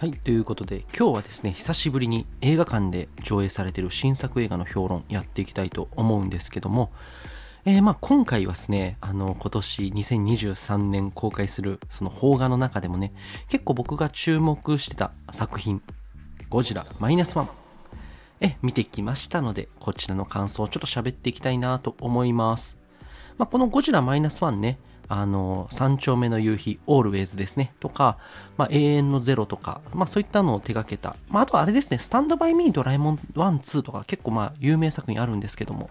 はい、ということで今日はですね、久しぶりに映画館で上映されている新作映画の評論やっていきたいと思うんですけども、えー、まあ今回はですね、あの今年2023年公開するその邦画の中でもね、結構僕が注目してた作品、ゴジラマイナスワン、え、見てきましたので、こちらの感想をちょっと喋っていきたいなと思います。まあこのゴジラマイナスワンね、あの、三丁目の夕日、オールウェイズですね、とか、まあ、永遠のゼロとか、まあ、そういったのを手掛けた。まあ、あとあれですね、スタンドバイミードラえもん1、2とか結構まあ、有名作品あるんですけども、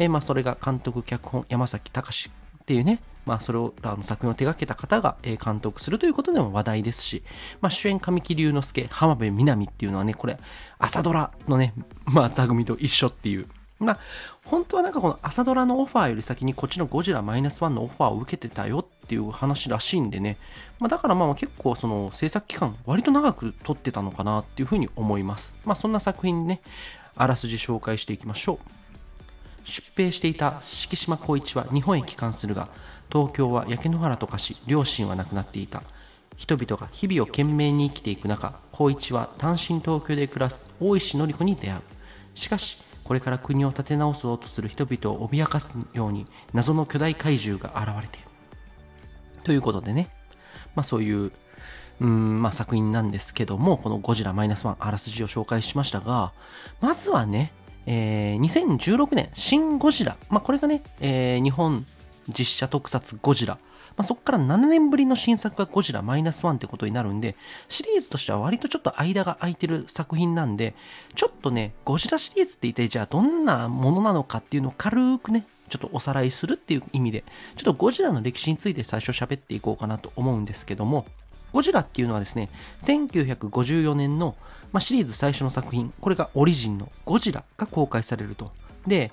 えー、まあ、それが監督、脚本、山崎隆っていうね、まあ、それを、あの作品を手掛けた方が、え、監督するということでも話題ですし、まあ、主演神木隆之介、浜辺美波っていうのはね、これ、朝ドラのね、まあ、座組と一緒っていう、まあ、本当はなんかこの朝ドラのオファーより先にこっちのゴジラマイナスワンのオファーを受けてたよっていう話らしいんでね、まあ、だからまあ結構その制作期間割と長く撮ってたのかなっていうふうに思います。まあそんな作品ね、あらすじ紹介していきましょう。出兵していた敷島光一は日本へ帰還するが、東京は焼け野原と化し、両親は亡くなっていた。人々が日々を懸命に生きていく中、光一は単身東京で暮らす大石典子に出会う。しかし、これから国を立て直そうとする人々を脅かすように謎の巨大怪獣が現れている。ということでね、まあそういう、うんまあ、作品なんですけども、このゴジラマイナスワンあらすじを紹介しましたが、まずはね、えー、2016年、新ゴジラ。まあ、これがね、えー、日本実写特撮ゴジラまあ、そこから7年ぶりの新作がゴジラマイナスワンってことになるんで、シリーズとしては割とちょっと間が空いてる作品なんで、ちょっとね、ゴジラシリーズって言って、じゃあどんなものなのかっていうのを軽くね、ちょっとおさらいするっていう意味で、ちょっとゴジラの歴史について最初喋っていこうかなと思うんですけども、ゴジラっていうのはですね、1954年の、まあ、シリーズ最初の作品、これがオリジンのゴジラが公開されると。で、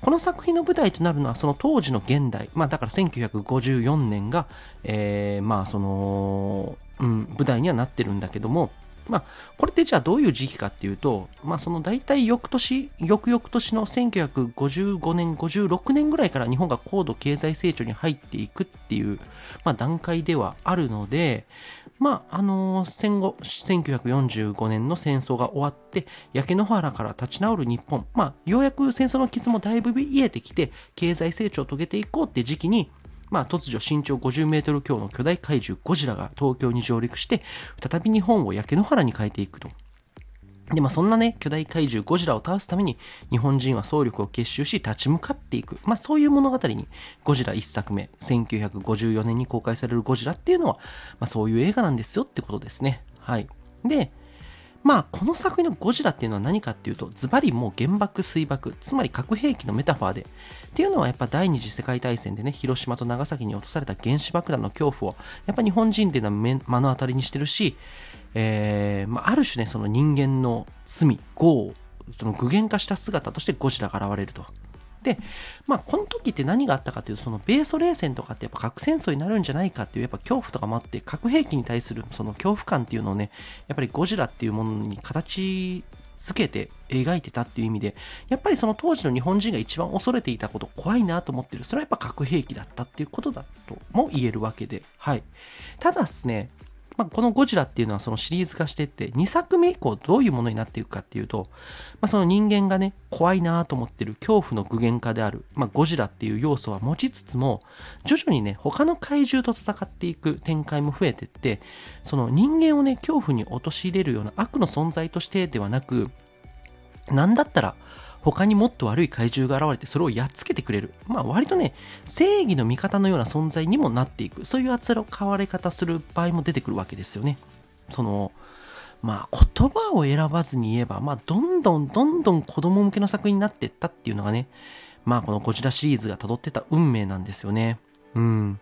この作品の舞台となるのはその当時の現代、まあだから1954年が、えー、まあその、うん、舞台にはなってるんだけども、まあ、これってじゃあどういう時期かっていうと、まあ、その大体翌年、翌々年の1955年、56年ぐらいから日本が高度経済成長に入っていくっていう、まあ、段階ではあるので、まあ、あのー、戦後、1945年の戦争が終わって、焼け野原から立ち直る日本、まあ、ようやく戦争の傷もだいぶ癒えてきて、経済成長を遂げていこうって時期に、まあ、突如身長50メートル強の巨大怪獣ゴジラが東京に上陸して、再び日本を焼け野原に変えていくと。で、まあそんなね、巨大怪獣ゴジラを倒すために、日本人は総力を結集し、立ち向かっていく。まあそういう物語に、ゴジラ1作目、1954年に公開されるゴジラっていうのは、まあそういう映画なんですよってことですね。はい。で、まあ、この作品のゴジラっていうのは何かっていうと、ズバリもう原爆水爆、つまり核兵器のメタファーで、っていうのはやっぱ第二次世界大戦でね、広島と長崎に落とされた原子爆弾の恐怖を、やっぱ日本人っていうのは目の当たりにしてるし、えー、まあ、ある種ね、その人間の罪、業を、その具現化した姿としてゴジラが現れると。で、まあ、この時って何があったかというと、その米ソ冷戦とかってやっぱ核戦争になるんじゃないかっていうやっぱ恐怖とかもあって、核兵器に対するその恐怖感っていうのをね、やっぱりゴジラっていうものに形付けて描いてたっていう意味で、やっぱりその当時の日本人が一番恐れていたこと、怖いなと思ってる、それはやっぱ核兵器だったっていうことだとも言えるわけで、はい。ただですね、まあ、このゴジラっていうのはそのシリーズ化していって、2作目以降どういうものになっていくかっていうと、まあ、その人間がね、怖いなと思ってる恐怖の具現化である、まあ、ゴジラっていう要素は持ちつつも、徐々にね、他の怪獣と戦っていく展開も増えていって、その人間をね、恐怖に陥れるような悪の存在としてではなく、なんだったら、他にもっと悪い怪獣が現れてそれをやっつけてくれる。まあ割とね、正義の味方のような存在にもなっていく。そういう扱われ方する場合も出てくるわけですよね。その、まあ言葉を選ばずに言えば、まあどんどんどんどん子供向けの作品になっていったっていうのがね、まあこのゴジラシリーズが辿ってた運命なんですよね。うん。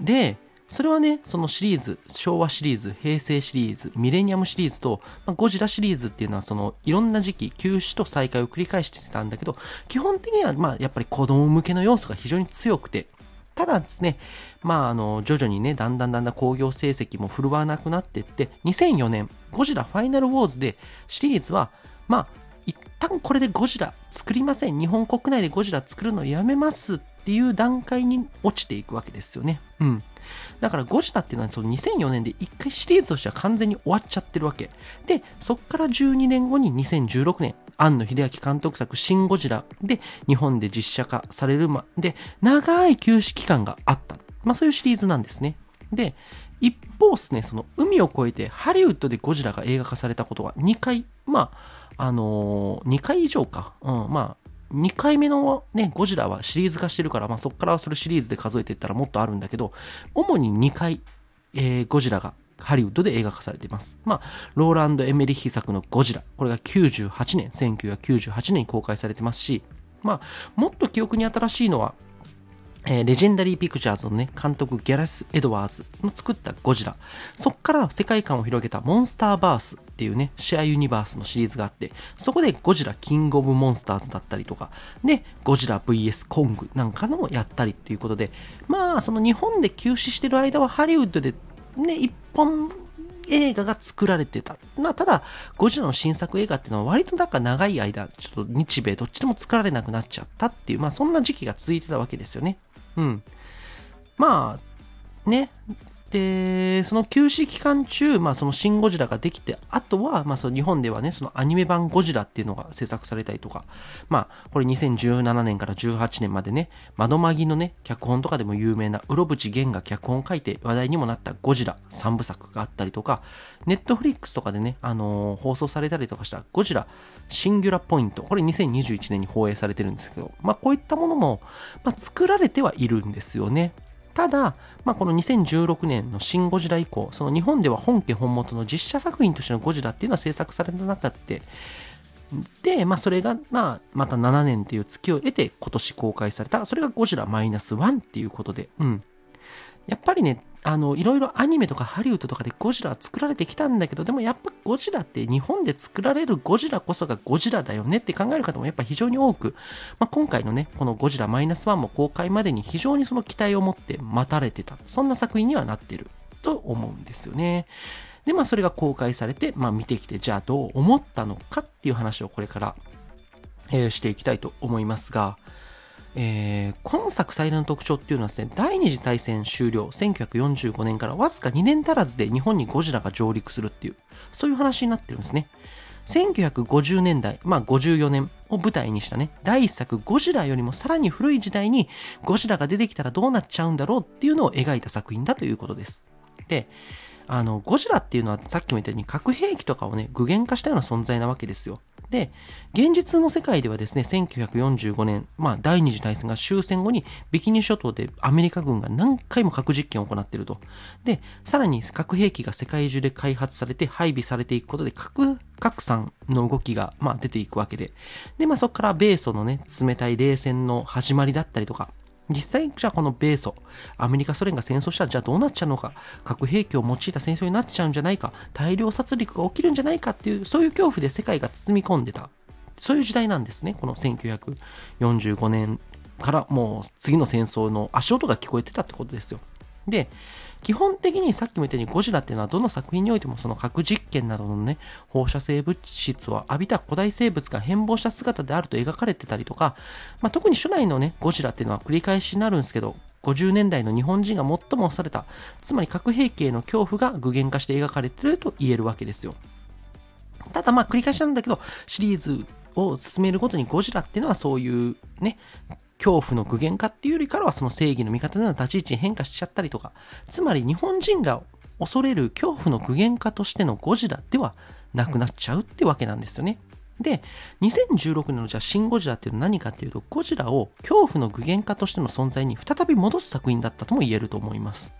で、それはね、そのシリーズ、昭和シリーズ、平成シリーズ、ミレニアムシリーズと、まあ、ゴジラシリーズっていうのは、その、いろんな時期、休止と再開を繰り返してたんだけど、基本的には、まあ、やっぱり子供向けの要素が非常に強くて、ただですね、まあ、あの、徐々にね、だんだんだんだん興行成績も振るわなくなっていって、2004年、ゴジラファイナルウォーズで、シリーズは、まあ、一旦これでゴジラ作りません。日本国内でゴジラ作るのやめますっていう段階に落ちていくわけですよね。うん。だからゴジラっていうのはその2004年で一回シリーズとしては完全に終わっちゃってるわけ。で、そっから12年後に2016年、庵野秀明監督作シン・ゴジラで日本で実写化されるまで長い休止期間があった。まあそういうシリーズなんですね。で、一方ですね、その海を越えてハリウッドでゴジラが映画化されたことは2回、まあ、あのー、2回以上か。うん、まあ、2回目のね、ゴジラはシリーズ化してるから、まあそこからそれシリーズで数えていったらもっとあるんだけど、主に2回、えー、ゴジラがハリウッドで映画化されています。まあ、ローランド・エメリッヒ作のゴジラ。これが98年、1998年に公開されてますし、まあ、もっと記憶に新しいのは、えー、レジェンダリー・ピクチャーズのね、監督ギャラス・エドワーズの作ったゴジラ。そっから世界観を広げたモンスターバースっていうね、シェアユニバースのシリーズがあって、そこでゴジラ・キング・オブ・モンスターズだったりとか、で、ゴジラ VS コングなんかのもやったりっていうことで、まあ、その日本で休止してる間はハリウッドでね、一本映画が作られてた。まあ、ただ、ゴジラの新作映画っていうのは割となんか長い間、ちょっと日米どっちでも作られなくなっちゃったっていう、まあそんな時期が続いてたわけですよね。うん。まあ、ね。で、その休止期間中、まあそのシン・ゴジラができて、あとは、まあその日本ではね、そのアニメ版ゴジラっていうのが制作されたりとか、まあこれ2017年から18年までね、窓マギのね、脚本とかでも有名な、うろぶち源が脚本書いて話題にもなったゴジラ3部作があったりとか、ネットフリックスとかでね、あのー、放送されたりとかしたゴジラシンギュラポイント、これ2021年に放映されてるんですけど、まあこういったものも、まあ、作られてはいるんですよね。ただ、まあ、この2016年のシン・ゴジラ以降、その日本では本家本元の実写作品としてのゴジラっていうのは制作されてなかった。で、まあ、それが、まあ、また7年っていう月を得て今年公開された、それがゴジラマイナス1っていうことで、うん。やっぱりね、あの、いろいろアニメとかハリウッドとかでゴジラは作られてきたんだけど、でもやっぱゴジラって日本で作られるゴジラこそがゴジラだよねって考える方もやっぱ非常に多く、まあ、今回のね、このゴジラマイナス1も公開までに非常にその期待を持って待たれてた、そんな作品にはなってると思うんですよね。で、まあそれが公開されて、まあ見てきて、じゃあどう思ったのかっていう話をこれから、えー、していきたいと思いますが、えー、今作最大の特徴っていうのはですね、第二次大戦終了、1945年からわずか2年足らずで日本にゴジラが上陸するっていう、そういう話になってるんですね。1950年代、まあ54年を舞台にしたね、第一作ゴジラよりもさらに古い時代にゴジラが出てきたらどうなっちゃうんだろうっていうのを描いた作品だということです。で、あの、ゴジラっていうのはさっきも言ったように核兵器とかをね、具現化したような存在なわけですよ。で、現実の世界ではですね、1945年、まあ、第二次大戦が終戦後にビキニ諸島でアメリカ軍が何回も核実験を行っていると。で、さらに核兵器が世界中で開発されて配備されていくことで核拡散の動きが、まあ、出ていくわけで。で、まあ、そこから米ソのね、冷たい冷戦の始まりだったりとか、実際、じゃあこの米ソ、アメリカ、ソ連が戦争したらじゃあどうなっちゃうのか、核兵器を用いた戦争になっちゃうんじゃないか、大量殺戮が起きるんじゃないかっていう、そういう恐怖で世界が包み込んでた。そういう時代なんですね。この1945年からもう次の戦争の足音が聞こえてたってことですよ。で、基本的にさっきも言ったようにゴジラっていうのはどの作品においてもその核実験などのね、放射性物質を浴びた古代生物が変貌した姿であると描かれてたりとか、まあ、特に初代のね、ゴジラっていうのは繰り返しになるんですけど、50年代の日本人が最も恐れた、つまり核兵器への恐怖が具現化して描かれてると言えるわけですよ。ただまあ繰り返しなんだけど、シリーズを進めるごとにゴジラっていうのはそういうね、恐怖の具現化っていうよりからはその正義の味方のような立ち位置に変化しちゃったりとか、つまり日本人が恐れる恐怖の具現化としてのゴジラではなくなっちゃうってわけなんですよね。で、2016年のじゃあシン・ゴジラっていうのは何かっていうと、ゴジラを恐怖の具現化としての存在に再び戻す作品だったとも言えると思います。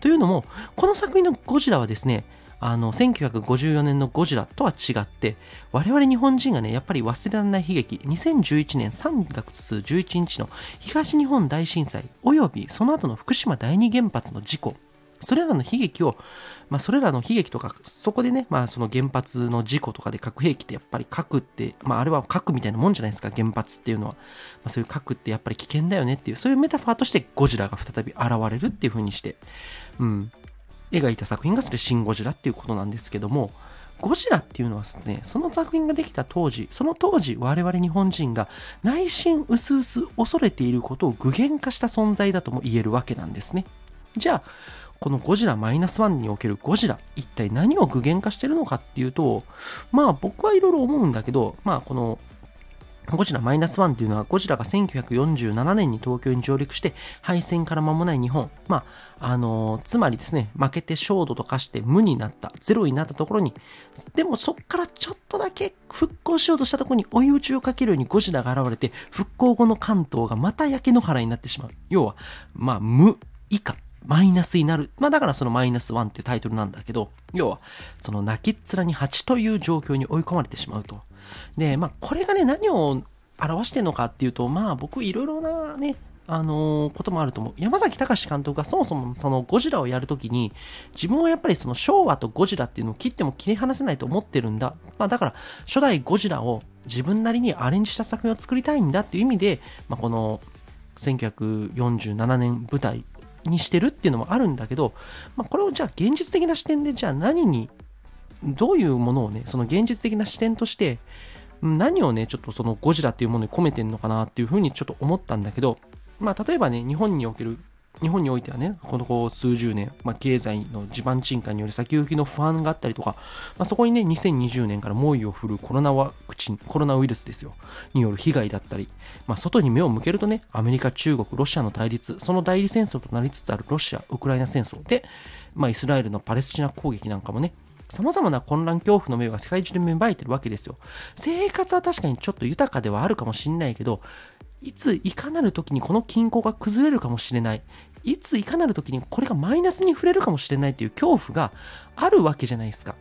というのも、この作品のゴジラはですね、あの、1954年のゴジラとは違って、我々日本人がね、やっぱり忘れられない悲劇、2011年3月11日の東日本大震災、およびその後の福島第二原発の事故、それらの悲劇を、まあ、それらの悲劇とか、そこでね、まあ、その原発の事故とかで核兵器ってやっぱり核って、まあ、あれは核みたいなもんじゃないですか、原発っていうのは。まあ、そういう核ってやっぱり危険だよねっていう、そういうメタファーとしてゴジラが再び現れるっていう風にして、うん、描いた作品がそれシン・ゴジラっていうことなんですけども、ゴジラっていうのはですね、その作品ができた当時、その当時我々日本人が内心薄々恐れていることを具現化した存在だとも言えるわけなんですね。じゃあ、このゴジラマイナスワンにおけるゴジラ、一体何を具現化してるのかっていうと、まあ僕はいろいろ思うんだけど、まあこのゴジラマイナスワンっていうのは、ゴジラが1947年に東京に上陸して、敗戦から間もない日本。まあ、あのー、つまりですね、負けて焦土と化して無になった、ゼロになったところに、でもそっからちょっとだけ復興しようとしたところに追い打ちをかけるようにゴジラが現れて、復興後の関東がまた焼け野原になってしまう。要は、まあ、無以下。マイナスになる。まあだからそのマイナスワンっていうタイトルなんだけど、要は、その泣きっ面に蜂という状況に追い込まれてしまうと。で、まあ、これがね、何を表してるのかっていうと、まあ、僕、いろいろなね、あのー、こともあると思う。山崎隆監督がそもそもそのゴジラをやるときに、自分はやっぱりその昭和とゴジラっていうのを切っても切り離せないと思ってるんだ。まあだから、初代ゴジラを自分なりにアレンジした作品を作りたいんだっていう意味で、まあこの1947年舞台にしてるっていうのもあるんだけど、まあこれをじゃあ現実的な視点でじゃあ何にどういうものをね、その現実的な視点として、何をね、ちょっとそのゴジラっていうものに込めてんのかなっていうふうにちょっと思ったんだけど、まあ、例えばね、日本における、日本においてはね、この数十年、まあ、経済の地盤沈下による先行きの不安があったりとか、まあ、そこにね、2020年から猛威を振るコロナワクチン、コロナウイルスですよ、による被害だったり、まあ、外に目を向けるとね、アメリカ、中国、ロシアの対立、その代理戦争となりつつあるロシア、ウクライナ戦争で、まあ、イスラエルのパレスチナ攻撃なんかもね、様々な混乱恐怖の目が世界中で芽生えてるわけですよ。生活は確かにちょっと豊かではあるかもしんないけど、いついかなる時にこの均衡が崩れるかもしれない。いついかなる時にこれがマイナスに触れるかもしれないっていう恐怖があるわけじゃないですか。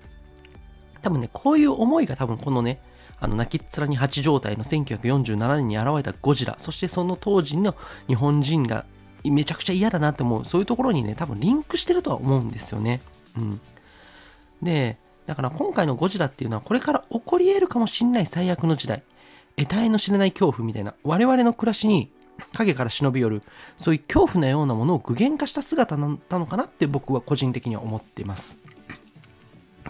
多分ね、こういう思いが多分このね、あの、泣きっ面に蜂状態の1947年に現れたゴジラ、そしてその当時の日本人がめちゃくちゃ嫌だなって思う、そういうところにね、多分リンクしてるとは思うんですよね。うん。で、だから今回のゴジラっていうのはこれから起こり得るかもしんない最悪の時代、得体の知れない恐怖みたいな、我々の暮らしに影から忍び寄る、そういう恐怖のようなものを具現化した姿なのかなって僕は個人的には思っています。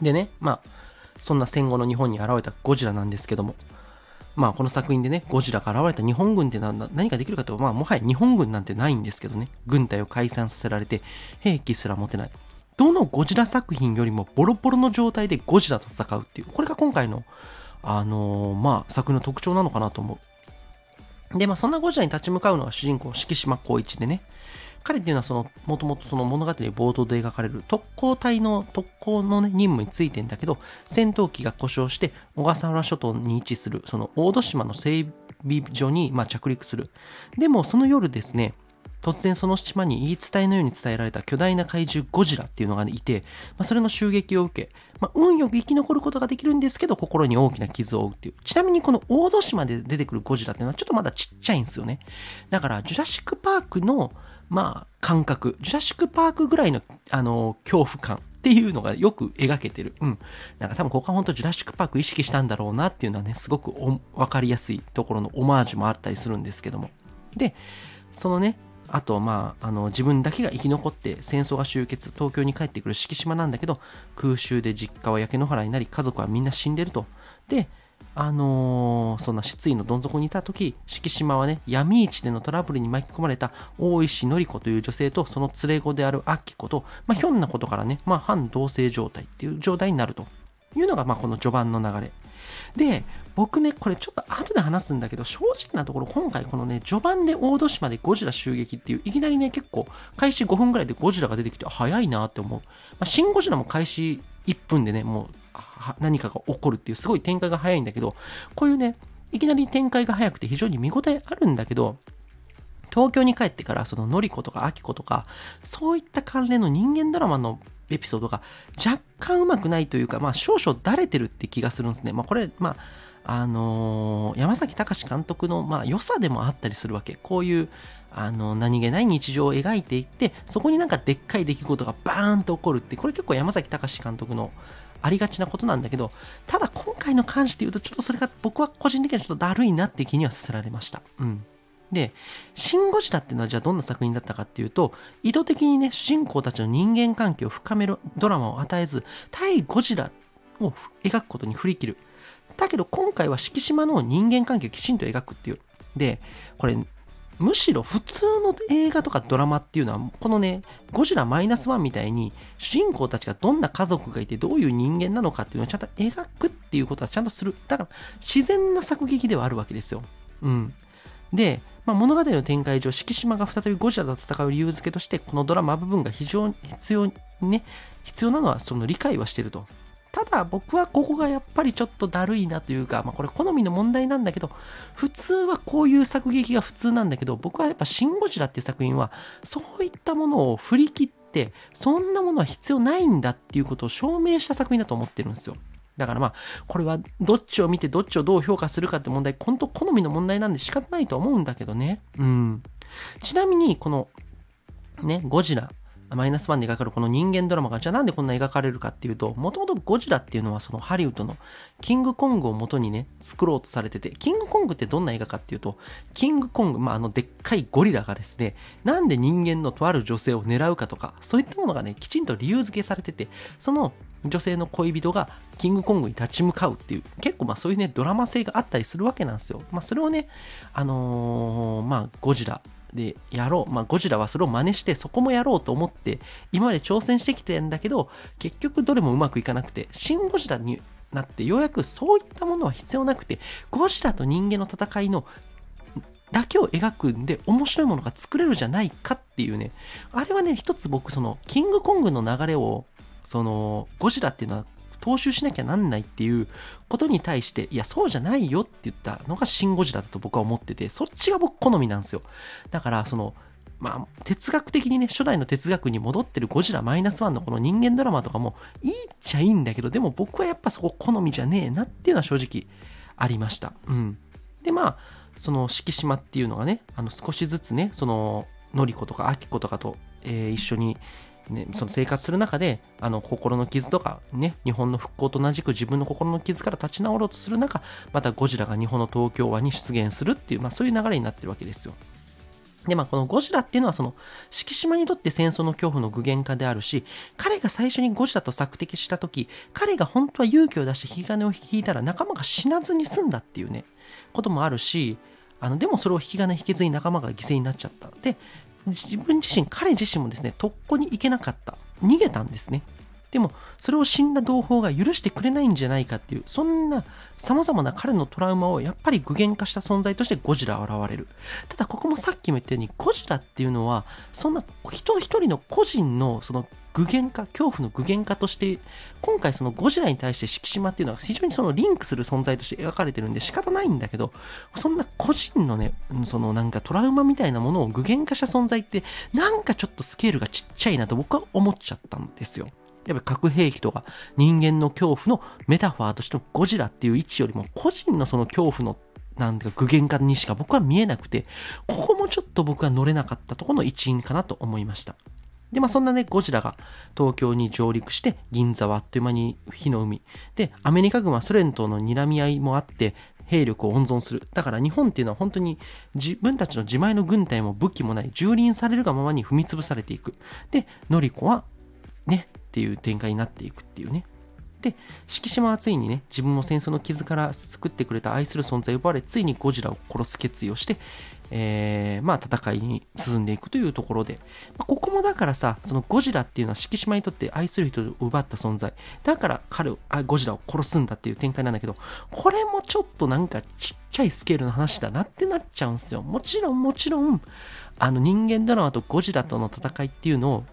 でね、まあ、そんな戦後の日本に現れたゴジラなんですけども、まあこの作品でね、ゴジラが現れた日本軍って何かできるかというと、まあもはや日本軍なんてないんですけどね、軍隊を解散させられて兵器すら持てない。どのゴジラ作品よりもボロボロの状態でゴジラと戦うっていう、これが今回の、あのー、まあ、作の特徴なのかなと思う。で、まあ、そんなゴジラに立ち向かうのが主人公、敷島光一でね、彼っていうのはその、もともとその物語冒頭で描かれる特攻隊の特攻のね、任務についてんだけど、戦闘機が故障して小笠原諸島に位置する、その大戸島の整備所に、まあ、着陸する。でも、その夜ですね、突然その島に言い伝えのように伝えられた巨大な怪獣ゴジラっていうのが、いて、まあ、それの襲撃を受け、まあ、運よく生き残ることができるんですけど、心に大きな傷を負うっていう。ちなみにこの大戸島で出てくるゴジラっていうのはちょっとまだちっちゃいんですよね。だから、ジュラシックパークの、まあ、感覚、ジュラシックパークぐらいの、あの、恐怖感っていうのがよく描けてる。うん。なんか多分ここは本当ジュラシックパーク意識したんだろうなっていうのはね、すごくわかりやすいところのオマージュもあったりするんですけども。で、そのね、あと、まあ、あの、自分だけが生き残って戦争が終結、東京に帰ってくる敷島なんだけど、空襲で実家は焼け野原になり、家族はみんな死んでると。で、あのー、そんな失意のどん底にいた時、敷島はね、闇市でのトラブルに巻き込まれた大石典子という女性と、その連れ子である明子と、まあ、ひょんなことからね、まあ、反同性状態っていう状態になるというのが、まあ、この序盤の流れ。で、僕ね、これちょっと後で話すんだけど、正直なところ今回このね、序盤で大戸島でゴジラ襲撃っていう、いきなりね、結構開始5分ぐらいでゴジラが出てきて早いなって思う。まあ、シン・ゴジラも開始1分でね、もう何かが起こるっていうすごい展開が早いんだけど、こういうね、いきなり展開が早くて非常に見応えあるんだけど、東京に帰ってからそののりことかあきことか、そういった関連の人間ドラマのエピソードが若干うまくないというか、まあ少々だれてるって気がするんですね。まあこれ、まあ、あのー、山崎隆監督の、まあ、良さでもあったりするわけ。こういう、あの、何気ない日常を描いていって、そこになんかでっかい出来事がバーンと起こるって、これ結構山崎隆監督のありがちなことなんだけど、ただ今回の関して言うと、ちょっとそれが僕は個人的にはちょっとだるいなっていう気にはさせられました。うん。で、シン・ゴジラっていうのはじゃあどんな作品だったかっていうと、意図的にね、主人公たちの人間関係を深めるドラマを与えず、対ゴジラを描くことに振り切る。だけど今回は敷島の人間関係をきちんと描くっていう。で、これ、むしろ普通の映画とかドラマっていうのは、このね、ゴジラマイナスワンみたいに、主人公たちがどんな家族がいて、どういう人間なのかっていうのをちゃんと描くっていうことはちゃんとする。だから、自然な作劇ではあるわけですよ。うん。で、まあ、物語の展開上、敷島が再びゴジラと戦う理由付けとして、このドラマ部分が非常に必要にね、必要なのはその理解はしてると。ただ僕はここがやっぱりちょっとだるいなというか、まあこれ好みの問題なんだけど、普通はこういう作劇が普通なんだけど、僕はやっぱシン・ゴジラっていう作品は、そういったものを振り切って、そんなものは必要ないんだっていうことを証明した作品だと思ってるんですよ。だからまあ、これはどっちを見てどっちをどう評価するかって問題、本当好みの問題なんで仕方ないと思うんだけどね。うん。ちなみに、この、ね、ゴジラ。マイナスワンで描かれるこの人間ドラマが、じゃあなんでこんな描かれるかっていうと、もともとゴジラっていうのはそのハリウッドのキングコングを元にね、作ろうとされてて、キングコングってどんな映画かっていうと、キングコング、まあ、あのでっかいゴリラがですね、なんで人間のとある女性を狙うかとか、そういったものがね、きちんと理由付けされてて、その女性の恋人がキングコングに立ち向かうっていう、結構まあそういうね、ドラマ性があったりするわけなんですよ。まあそれをね、あのー、まあゴジラでやろう。まあゴジラはそれを真似してそこもやろうと思って、今まで挑戦してきてんだけど、結局どれもうまくいかなくて、シン・ゴジラになってようやくそういったものは必要なくて、ゴジラと人間の戦いのだけを描くんで面白いものが作れるじゃないかっていうね。あれはね、一つ僕その、キングコングの流れをそのゴジラっていうのは踏襲しなきゃなんないっていうことに対して、いや、そうじゃないよって言ったのがシン・ゴジラだと僕は思ってて、そっちが僕好みなんですよ。だから、その、まあ、哲学的にね、初代の哲学に戻ってるゴジラマイナスワンのこの人間ドラマとかもいいっちゃいいんだけど、でも僕はやっぱそこ好みじゃねえなっていうのは正直ありました。うん。で、まあ、その敷島っていうのがね、あの少しずつね、その、のりことかあきことかと、えー、一緒にね、その生活する中であの心の傷とか、ね、日本の復興と同じく自分の心の傷から立ち直ろうとする中またゴジラが日本の東京湾に出現するっていう、まあ、そういう流れになってるわけですよ。で、まあ、このゴジラっていうのは、その、敷島にとって戦争の恐怖の具現化であるし、彼が最初にゴジラと索敵した時、彼が本当は勇気を出して引き金を引いたら仲間が死なずに済んだっていうね、こともあるし、あの、でもそれを引き金引けずに仲間が犠牲になっちゃった。で、自分自身、彼自身もですね、特攻に行けなかった。逃げたんですね。でも、それを死んだ同胞が許してくれないんじゃないかっていう、そんな様々な彼のトラウマをやっぱり具現化した存在としてゴジラ現れる。ただ、ここもさっきも言ったように、ゴジラっていうのは、そんな人一人の個人のその具現化、恐怖の具現化として、今回そのゴジラに対して敷島っていうのは非常にそのリンクする存在として描かれてるんで仕方ないんだけど、そんな個人のね、そのなんかトラウマみたいなものを具現化した存在って、なんかちょっとスケールがちっちゃいなと僕は思っちゃったんですよ。やっぱ核兵器とか人間の恐怖のメタファーとしてのゴジラっていう位置よりも個人のその恐怖のなんていうか具現化にしか僕は見えなくて、ここもちょっと僕は乗れなかったところの一因かなと思いました。で、まあそんなね、ゴジラが東京に上陸して、銀座はあっという間に火の海。で、アメリカ軍はソ連との睨み合いもあって、兵力を温存する。だから日本っていうのは本当に自分たちの自前の軍隊も武器もない、蹂躙されるがままに踏み潰されていく。で、ノリコは、ね、っていう展開になっていくっていうね。で、敷島はついにね、自分の戦争の傷から救ってくれた愛する存在を奪われ、ついにゴジラを殺す決意をして、えー、まあ戦いに進んでいくというところで、まあ、ここもだからさ、そのゴジラっていうのは敷島にとって愛する人を奪った存在。だから彼を、あゴジラを殺すんだっていう展開なんだけど、これもちょっとなんかちっちゃいスケールの話だなってなっちゃうんですよ。もちろんもちろん、あの人間ドラマとゴジラとの戦いっていうのを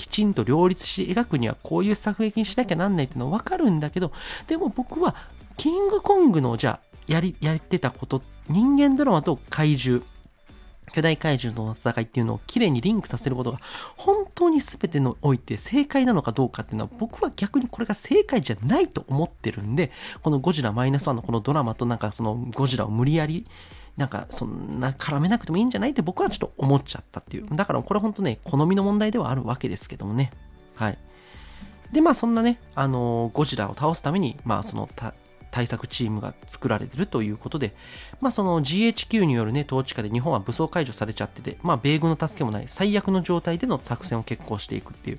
きちんと両立して描くにはこういう作劇にしなきゃなんないっていうのはわかるんだけど、でも僕はキングコングのじゃあやり、やってたこと、人間ドラマと怪獣、巨大怪獣との戦いっていうのをきれいにリンクさせることが本当に全てにおいて正解なのかどうかっていうのは僕は逆にこれが正解じゃないと思ってるんでこのゴジラマイナスワンのこのドラマとなんかそのゴジラを無理やりなんかそんな絡めなくてもいいんじゃないって僕はちょっと思っちゃったっていう。だからこれ本当ね、好みの問題ではあるわけですけどもね。はい。で、まあそんなね、あのー、ゴジラを倒すために、まあその対策チームが作られてるということで、まあその GHQ によるね、統治下で日本は武装解除されちゃってて、まあ米軍の助けもない最悪の状態での作戦を決行していくっていう。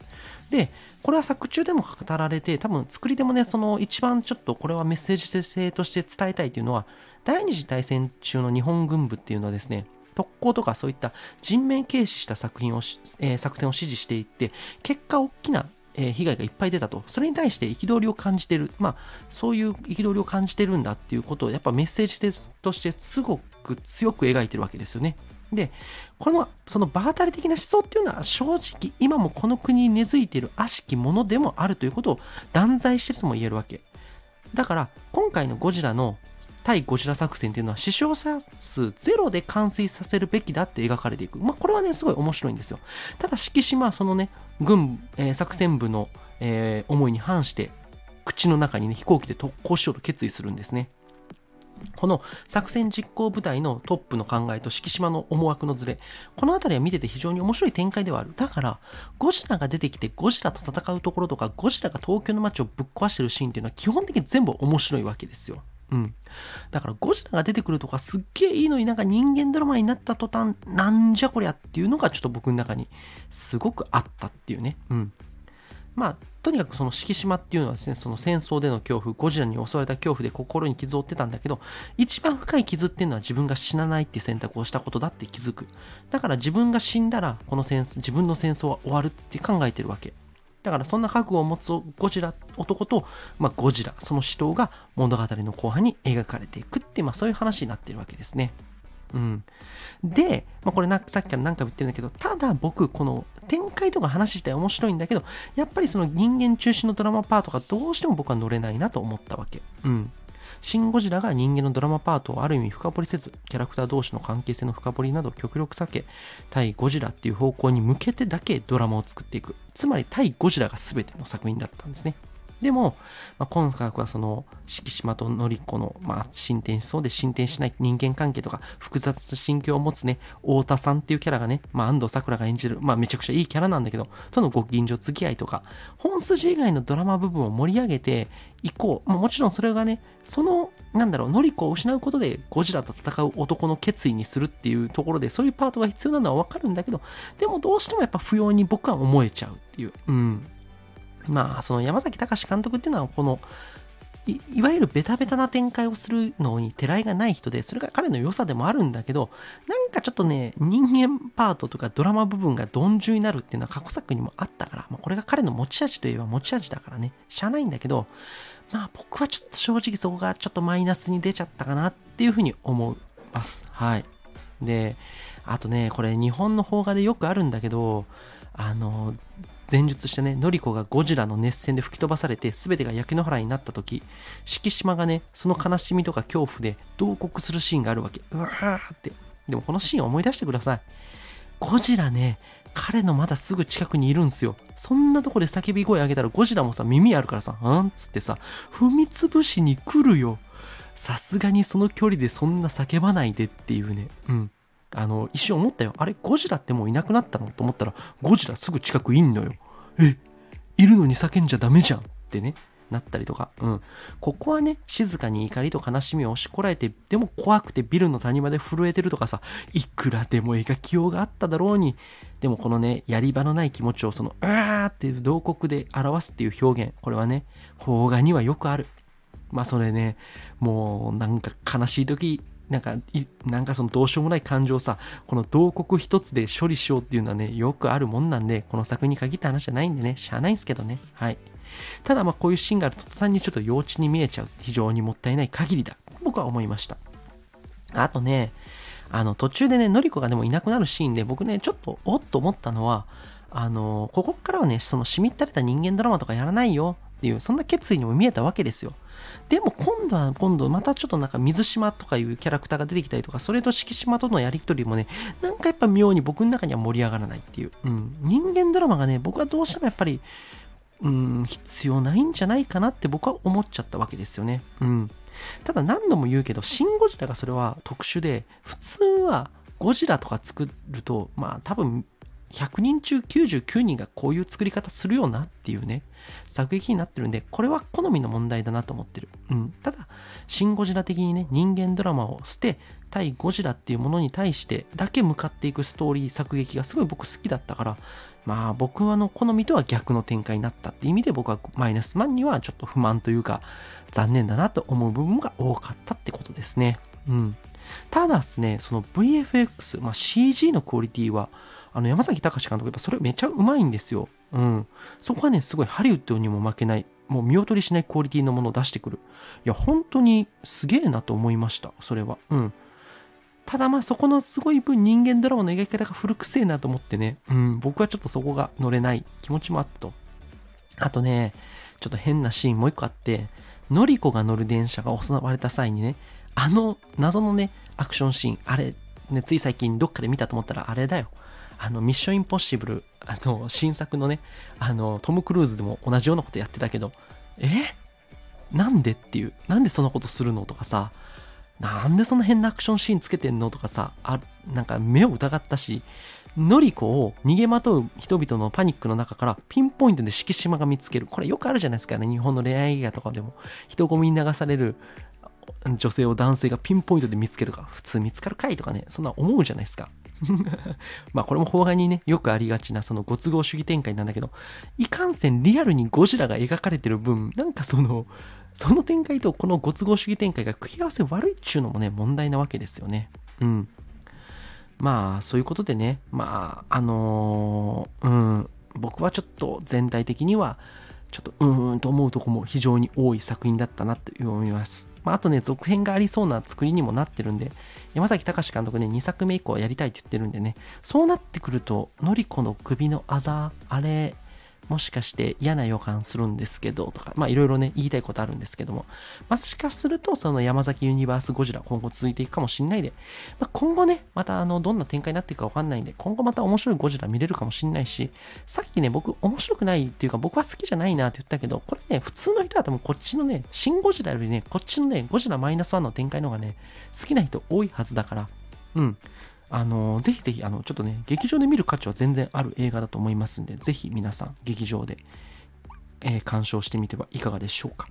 で、これは作中でも語られて、多分作りでもね、その一番ちょっとこれはメッセージ性として伝えたいというのは、第二次大戦中の日本軍部っていうのはですね、特攻とかそういった人命軽視した作品を、えー、作戦を指示していって、結果大きなえ、被害がいっぱい出たと。それに対して憤りを感じてる。まあ、そういう憤りを感じてるんだっていうことを、やっぱメッセージとしてすごく強く描いてるわけですよね。で、この、その場当たり的な思想っていうのは正直今もこの国に根付いている悪しきものでもあるということを断罪してるとも言えるわけ。だから、今回のゴジラの対ゴジラ作戦っていうのは死傷者数ゼロで完遂させるべきだって描かれていく。まあ、これはね、すごい面白いんですよ。ただ、敷島はそのね、軍、えー、作戦部の、えー、思いに反して、口の中にね、飛行機で特攻しようと決意するんですね。この作戦実行部隊のトップの考えと敷島の思惑のズレ、この辺りは見てて非常に面白い展開ではある。だから、ゴジラが出てきてゴジラと戦うところとか、ゴジラが東京の街をぶっ壊してるシーンっていうのは基本的に全部面白いわけですよ。うん。だからゴジラが出てくるとかすっげえいいのになんか人間ドラマになった途端なんじゃこりゃっていうのがちょっと僕の中にすごくあったっていうね。うん。まあ、とにかくその敷島っていうのはですね、その戦争での恐怖、ゴジラに襲われた恐怖で心に傷を負ってたんだけど、一番深い傷っていうのは自分が死なないっていう選択をしたことだって気づく。だから自分が死んだら、この戦争、自分の戦争は終わるって考えてるわけ。だからそんな覚悟を持つゴジラ男と、まあ、ゴジラその死闘が物語の後半に描かれていくって、まあ、そういう話になってるわけですね。うん、で、まあ、これなさっきから何回も言ってるんだけどただ僕この展開とか話自体面白いんだけどやっぱりその人間中心のドラマパートがどうしても僕は乗れないなと思ったわけ。うんシン・ゴジラが人間のドラマパートをある意味深掘りせず、キャラクター同士の関係性の深掘りなど極力避け、対ゴジラっていう方向に向けてだけドラマを作っていく。つまり対ゴジラが全ての作品だったんですね。でも、まあ、今回はその敷島とのり子の、まあ、進展しそうで進展しない人間関係とか複雑な心境を持つね太田さんっていうキャラがね、まあ、安藤サクラが演じる、まあ、めちゃくちゃいいキャラなんだけどとのご近所付き合いとか本筋以外のドラマ部分を盛り上げていこう、まあ、もちろんそれがねそのなんだろうのり子を失うことでゴジラと戦う男の決意にするっていうところでそういうパートが必要なのはわかるんだけどでもどうしてもやっぱ不要に僕は思えちゃうっていう。うん。まあ、その山崎隆監督っていうのは、このい、いわゆるベタベタな展開をするのにてらいがない人で、それが彼の良さでもあるんだけど、なんかちょっとね、人間パートとかドラマ部分が鈍重になるっていうのは過去作にもあったから、まあ、これが彼の持ち味といえば持ち味だからね、しゃあないんだけど、まあ僕はちょっと正直そこがちょっとマイナスに出ちゃったかなっていうふうに思います。はい。で、あとね、これ日本の邦画でよくあるんだけど、あの、前述してね、ノリコがゴジラの熱戦で吹き飛ばされて全てが焼け野原になった時、敷島がね、その悲しみとか恐怖で同国するシーンがあるわけ。うわーって。でもこのシーン思い出してください。ゴジラね、彼のまだすぐ近くにいるんすよ。そんなとこで叫び声上げたらゴジラもさ、耳あるからさ、うんつってさ、踏み潰しに来るよ。さすがにその距離でそんな叫ばないでっていうね。うん。あの、一瞬思ったよ。あれ、ゴジラってもういなくなったの？と思ったら、ゴジラすぐ近くいんのよ。え、いるのに叫んじゃダメじゃんってね。なったりとか、うん。ここはね、静かに怒りと悲しみを押しこらえて、でも怖くてビルの谷間で震えてるとかさ、いくらでも描きようがあっただろうに、でもこのね、やり場のない気持ちをその、うわーっていう同国で表すっていう表現、これはね、邦画にはよくある。まあそれね、もうなんか悲しい時なんか、なんかそのどうしようもない感情さ、この同国一つで処理しようっていうのはね、よくあるもんなんで、この作品に限った話じゃないんでね、しゃあないんすけどね。はい。ただまあこういうシーンがあると途端にちょっと幼稚に見えちゃう。非常にもったいない限りだ。僕は思いました。あとね、あの途中でね、のりこがでもいなくなるシーンで僕ね、ちょっとおっと思ったのは、あの、ここからはね、そのしみったれた人間ドラマとかやらないよっていう、そんな決意にも見えたわけですよ。でも今度は今度またちょっとなんか水島とかいうキャラクターが出てきたりとか、それと敷島とのやりとりもね、なんかやっぱ妙に僕の中には盛り上がらないっていう。うん。人間ドラマがね、僕はどうしてもやっぱり、うん、必要ないんじゃないかなって僕は思っちゃったわけですよね。うん。ただ何度も言うけど、シン・ゴジラがそれは特殊で、普通はゴジラとか作ると、まあ多分100人中99人がこういう作り方するよなっていうね、作劇になってるんで、これは好みの問題だなと思ってる。うん。ただ、シン・ゴジラ的にね、人間ドラマを捨て、対ゴジラっていうものに対してだけ向かっていくストーリー作劇がすごい僕好きだったから、まあ僕はの好みとは逆の展開になったって意味で僕はマイナスマンにはちょっと不満というか残念だなと思う部分が多かったってことですね。うん。ただですね、その VFX、まあ、CG のクオリティは、あの山崎隆監督、やっぱそれめっちゃうまいんですよ。うん。そこはね、すごいハリウッドにも負けない、もう見劣りしないクオリティのものを出してくる。いや、本当にすげえなと思いました、それは。うん。ただまあそこのすごい分人間ドラマの描き方が古くせえなと思ってね、うん、僕はちょっとそこが乗れない気持ちもあったと。あとね、ちょっと変なシーンもう一個あって、のりこが乗る電車が襲われた際にね、あの謎のね、アクションシーン、あれ、ね、つい最近どっかで見たと思ったらあれだよ。あの、ミッションインポッシブル、あの、新作のね、あの、トム・クルーズでも同じようなことやってたけど、え？なんでっていう、なんでそんなことするのとかさ、なんでそんな変なアクションシーンつけてんのとかさ、あなんか目を疑ったし、ノリコを逃げまとう人々のパニックの中からピンポイントで敷島が見つける。これよくあるじゃないですかね。日本の恋愛映画とかでも。人混みに流される女性を男性がピンポイントで見つけるか。普通見つかるかいとかね。そんな思うじゃないですか。まあこれも邦画にね、よくありがちなそのご都合主義展開なんだけど、いかんせんリアルにゴジラが描かれてる分、なんかその、その展開とこのご都合主義展開が食い合わせ悪いっちゅうのもね、問題なわけですよね。うん。まあ、そういうことでね、まあ、あのー、うん、僕はちょっと全体的には、ちょっとうーんと思うとこも非常に多い作品だったなって思います。まあ、あとね、続編がありそうな作りにもなってるんで、山崎隆監督ね、2作目以降はやりたいって言ってるんでね、そうなってくると、のりこの首のあざ、あれ、もしかして嫌な予感するんですけど、とか、まあいろいろね、言いたいことあるんですけども、まあしかすると、その山崎ユニバースゴジラ今後続いていくかもしんないで、まあ今後ね、またあの、どんな展開になっていくかわかんないんで、今後また面白いゴジラ見れるかもしんないし、さっきね、僕面白くないっていうか僕は好きじゃないなって言ったけど、これね、普通の人は多分こっちのね、シンゴジラよりね、こっちのね、ゴジラマイナスワンの展開の方がね、好きな人多いはずだから、うん。あの、ぜひぜひ、あの、ちょっとね、劇場で見る価値は全然ある映画だと思いますんで、ぜひ皆さん、劇場でえー、鑑賞してみてはいかがでしょうか。